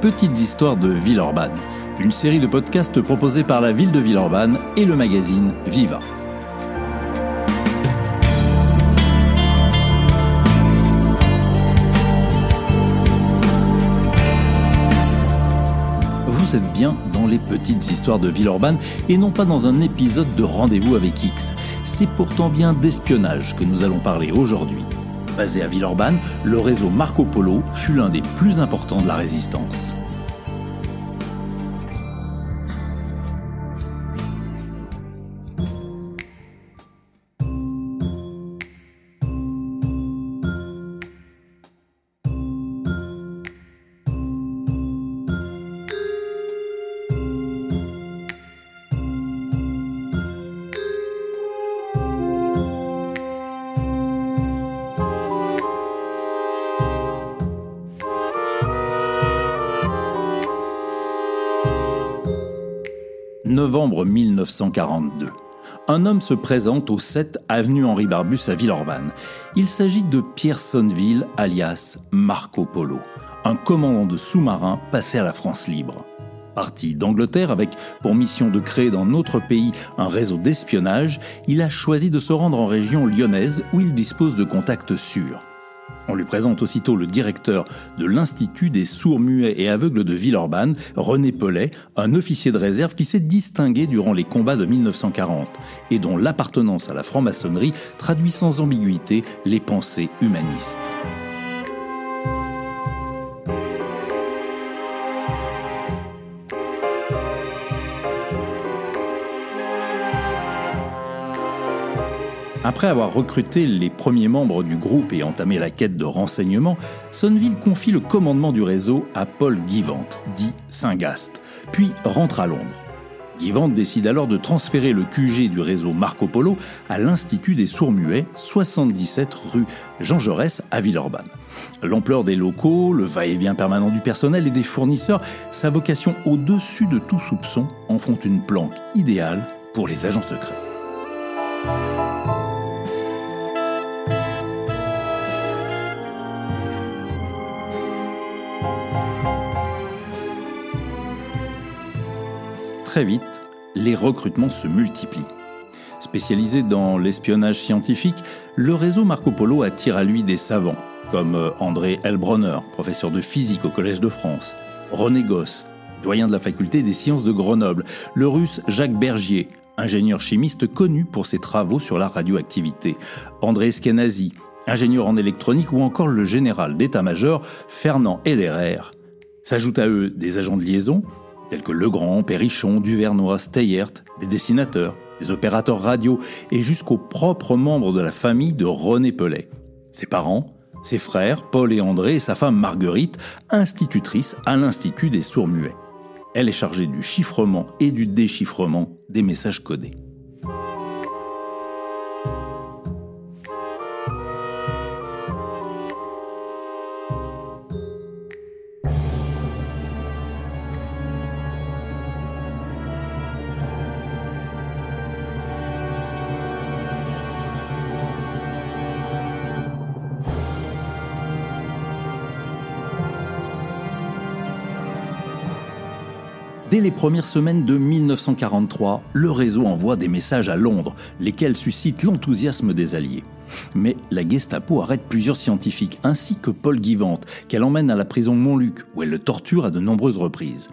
Petites histoires de Villeurbanne, une série de podcasts proposés par la ville de Villeurbanne et le magazine Viva. Vous êtes bien dans les petites histoires de Villeurbanne et non pas dans un épisode de Rendez-vous avec X. C'est pourtant bien d'espionnage que nous allons parler aujourd'hui. Basé à Villeurbanne, le réseau Marco Polo fut l'un des plus importants de la résistance. Novembre 1942. Un homme se présente au 7 avenue Henri Barbus à Villeurbanne. Il s'agit de Pierre Sonneville, alias Marco Polo, un commandant de sous-marin passé à la France libre. Parti d'Angleterre avec pour mission de créer dans notre pays un réseau d'espionnage, il a choisi de se rendre en région lyonnaise où il dispose de contacts sûrs. On lui présente aussitôt le directeur de l'Institut des sourds, muets et aveugles de Villeurbanne, René Pellet, un officier de réserve qui s'est distingué durant les combats de 1940 et dont l'appartenance à la franc-maçonnerie traduit sans ambiguïté les pensées humanistes. Après avoir recruté les premiers membres du groupe et entamé la quête de renseignements, Sonneville confie le commandement du réseau à Paul Guivant, dit Saint-Gast, puis rentre à Londres. Guivant décide alors de transférer le QG du réseau Marco Polo à l'Institut des sourds-muets, 77 rue Jean Jaurès à Villeurbanne. L'ampleur des locaux, le va-et-vient permanent du personnel et des fournisseurs, sa vocation au-dessus de tout soupçon en font une planque idéale pour les agents secrets. Vite, les recrutements se multiplient. Spécialisé dans l'espionnage scientifique, le réseau Marco Polo attire à lui des savants, comme euh, André Elbronner, professeur de physique au Collège de France, René Gosse, doyen de la faculté des sciences de Grenoble, le russe Jacques Bergier, ingénieur chimiste connu pour ses travaux sur la radioactivité, André Skenazy, ingénieur en électronique ou encore le général d'état-major Fernand Ederer. S'ajoutent à eux des agents de liaison, tels que Legrand, Perrichon, Duvernois, Steyert, des dessinateurs, des opérateurs radio et jusqu'aux propres membres de la famille de René Pellet. Ses parents, ses frères, Paul et André, et sa femme Marguerite, institutrice à l'Institut des sourds-muets. Elle est chargée du chiffrement et du déchiffrement des messages codés. Dès les premières semaines de 1943, le réseau envoie des messages à Londres, lesquels suscitent l'enthousiasme des Alliés. Mais la Gestapo arrête plusieurs scientifiques, ainsi que Paul Guivant, qu'elle emmène à la prison Montluc, où elle le torture à de nombreuses reprises.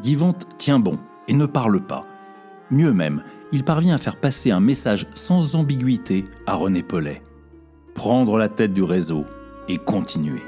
Guivant tient bon et ne parle pas. Mieux même, il parvient à faire passer un message sans ambiguïté à René Pellet. Prendre la tête du réseau et continuer.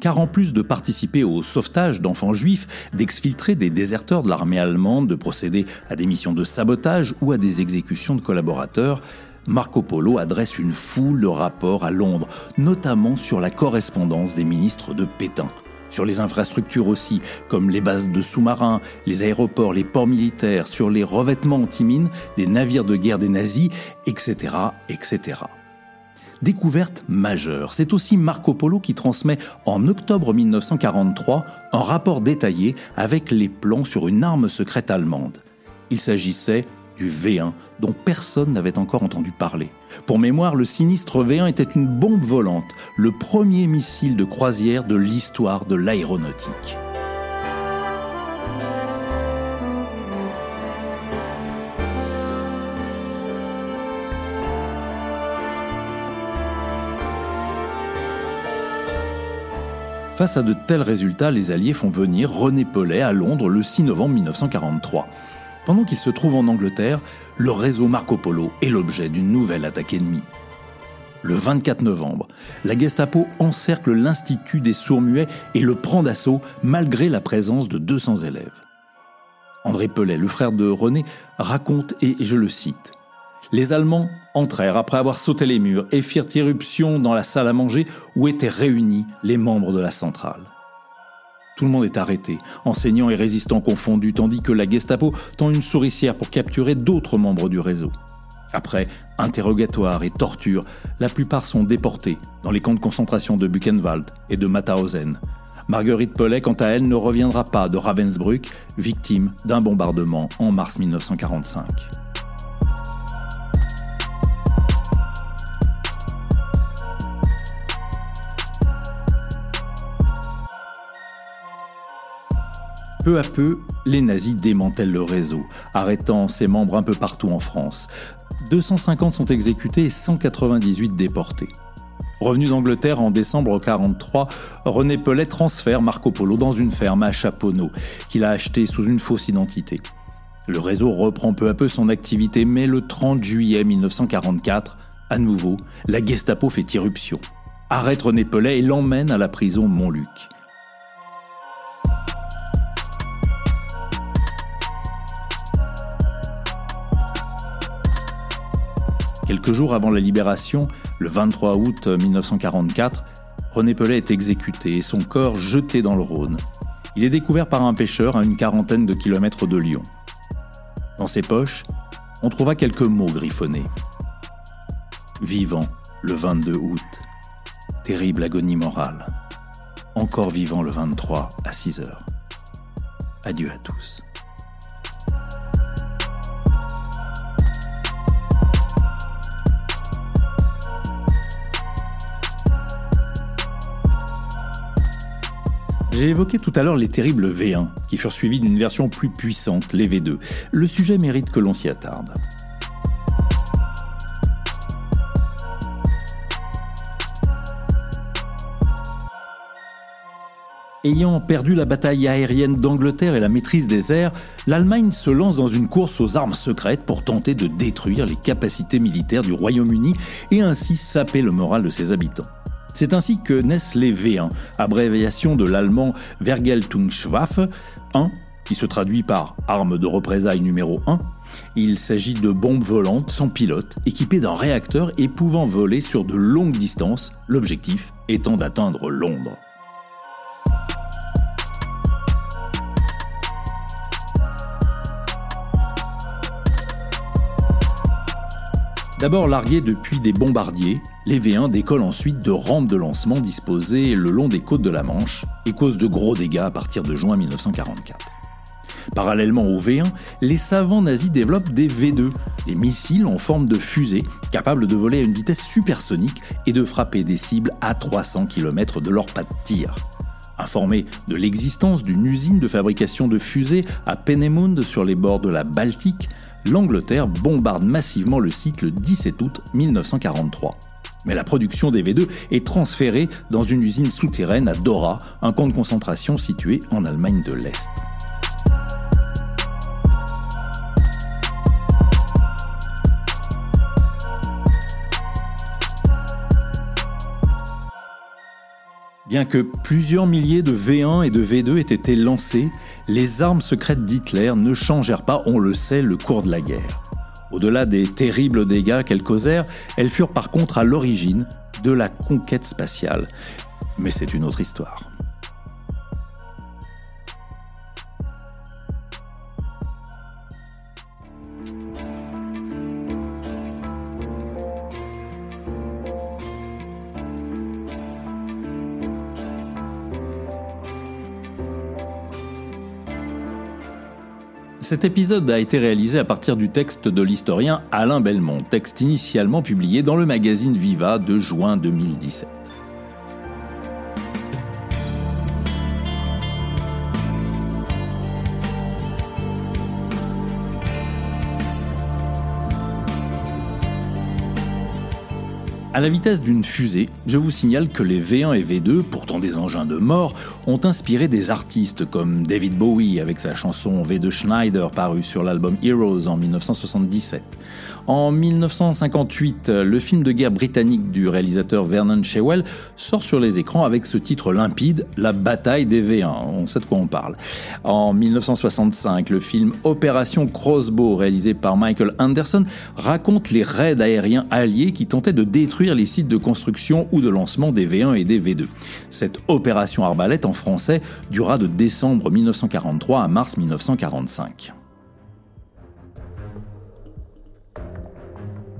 Car en plus de participer au sauvetage d'enfants juifs, d'exfiltrer des déserteurs de l'armée allemande, de procéder à des missions de sabotage ou à des exécutions de collaborateurs, Marco Polo adresse une foule de rapports à Londres, notamment sur la correspondance des ministres de Pétain. sur les infrastructures aussi, comme les bases de sous-marins, les aéroports, les ports militaires, sur les revêtements antimines des navires de guerre des nazis, etc., etc. Découverte majeure, c'est aussi Marco Polo qui transmet en octobre 1943 un rapport détaillé avec les plans sur une arme secrète allemande. Il s'agissait du V1 dont personne n'avait encore entendu parler. Pour mémoire, le sinistre V1 était une bombe volante, le premier missile de croisière de l'histoire de l'aéronautique. Face à de tels résultats, les Alliés font venir René Paulet à Londres le 6 novembre 1943. Pendant qu'il se trouve en Angleterre, le réseau Marco Polo est l'objet d'une nouvelle attaque ennemie. Le 24 novembre, la Gestapo encercle l'Institut des sourds-muets et le prend d'assaut malgré la présence de 200 élèves. André Pellet, le frère de René, raconte, et je le cite, Les Allemands entrèrent après avoir sauté les murs et firent irruption dans la salle à manger où étaient réunis les membres de la centrale. Tout le monde est arrêté, enseignants et résistants confondus, tandis que la Gestapo tend une souricière pour capturer d'autres membres du réseau. Après interrogatoire et torture, la plupart sont déportés dans les camps de concentration de Buchenwald et de Mauthausen. Marguerite Pellet, quant à elle, ne reviendra pas de Ravensbrück, victime d'un bombardement en mars 1945. Peu à peu, les nazis démantèlent le réseau, arrêtant ses membres un peu partout en France. 250 sont exécutés et 198 déportés. Revenu d'Angleterre en décembre 1943, René Pellet transfère Marco Polo dans une ferme à Chaponneau, qu'il a acheté sous une fausse identité. Le réseau reprend peu à peu son activité, mais le 30 juillet 1944, à nouveau, la Gestapo fait irruption, arrête René Pellet et l'emmène à la prison Montluc. Quelques jours avant la libération, le 23 août 1944, René Pellet est exécuté et son corps jeté dans le Rhône. Il est découvert par un pêcheur à une quarantaine de kilomètres de Lyon. Dans ses poches, on trouva quelques mots griffonnés. Vivant le 22 août. Terrible agonie morale. Encore vivant le 23 à 6 heures. Adieu à tous. J'ai évoqué tout à l'heure les terribles V1, qui furent suivis d'une version plus puissante, les V2. Le sujet mérite que l'on s'y attarde. Ayant perdu la bataille aérienne d'Angleterre et la maîtrise des airs, l'Allemagne se lance dans une course aux armes secrètes pour tenter de détruire les capacités militaires du Royaume-Uni et ainsi saper le moral de ses habitants. C'est ainsi que naissent les V1, abréviation de l'allemand Vergeltungswaffe 1, qui se traduit par arme de représailles numéro 1. Il s'agit de bombes volantes sans pilote, équipées d'un réacteur et pouvant voler sur de longues distances, l'objectif étant d'atteindre Londres. D'abord largués depuis des bombardiers, les V1 décollent ensuite de rampes de lancement disposées le long des côtes de la Manche et causent de gros dégâts à partir de juin 1944. Parallèlement aux V1, les savants nazis développent des V2, des missiles en forme de fusée capables de voler à une vitesse supersonique et de frapper des cibles à 300 km de leur pas de tir. Informé de l'existence d'une usine de fabrication de fusées à Peenemünde sur les bords de la Baltique, l'Angleterre bombarde massivement le site le 17 août 1943. Mais la production des V2 est transférée dans une usine souterraine à Dora, un camp de concentration situé en Allemagne de l'Est. Bien que plusieurs milliers de V1 et de V2 aient été lancés, les armes secrètes d'Hitler ne changèrent pas, on le sait, le cours de la guerre. Au-delà des terribles dégâts qu'elles causèrent, elles furent par contre à l'origine de la conquête spatiale. Mais c'est une autre histoire. Cet épisode a été réalisé à partir du texte de l'historien Alain Belmont, texte initialement publié dans le magazine Viva de juin 2017. À la vitesse d'une fusée, je vous signale que les V1 et V2, pourtant des engins de mort, ont inspiré des artistes comme David Bowie avec sa chanson V2 Schneider parue sur l'album Heroes en 1977. En 1958, le film de guerre britannique du réalisateur Vernon Shewell sort sur les écrans avec ce titre limpide, La bataille des V1. On sait de quoi on parle. En 1965, le film Opération Crossbow, réalisé par Michael Anderson, raconte les raids aériens alliés qui tentaient de détruire les sites de construction ou de lancement des V1 et des V2. Cette opération arbalète en français dura de décembre 1943 à mars 1945.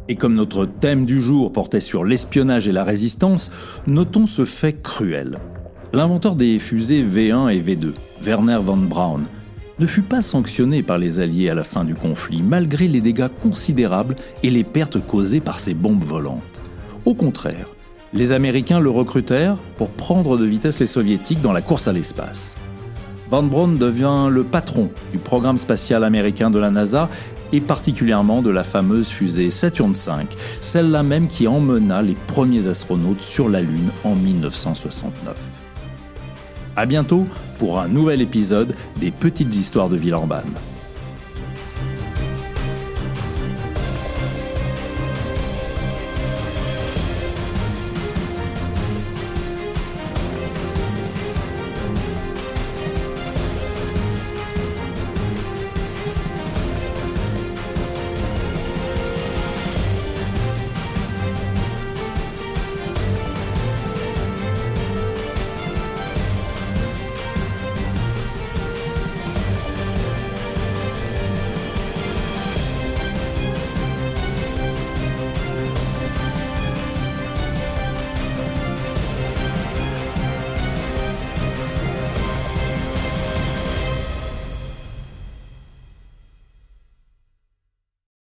Et comme notre thème du jour portait sur l'espionnage et la résistance, notons ce fait cruel. L'inventeur des fusées V1 et V2, Werner von Braun, ne fut pas sanctionné par les Alliés à la fin du conflit, malgré les dégâts considérables et les pertes causées par ces bombes volantes. Au contraire, les Américains le recrutèrent pour prendre de vitesse les Soviétiques dans la course à l'espace. Von Braun devient le patron du programme spatial américain de la NASA et particulièrement de la fameuse fusée Saturn V, celle-là même qui emmena les premiers astronautes sur la Lune en 1969. A bientôt pour un nouvel épisode des Petites Histoires de Villeurbanne.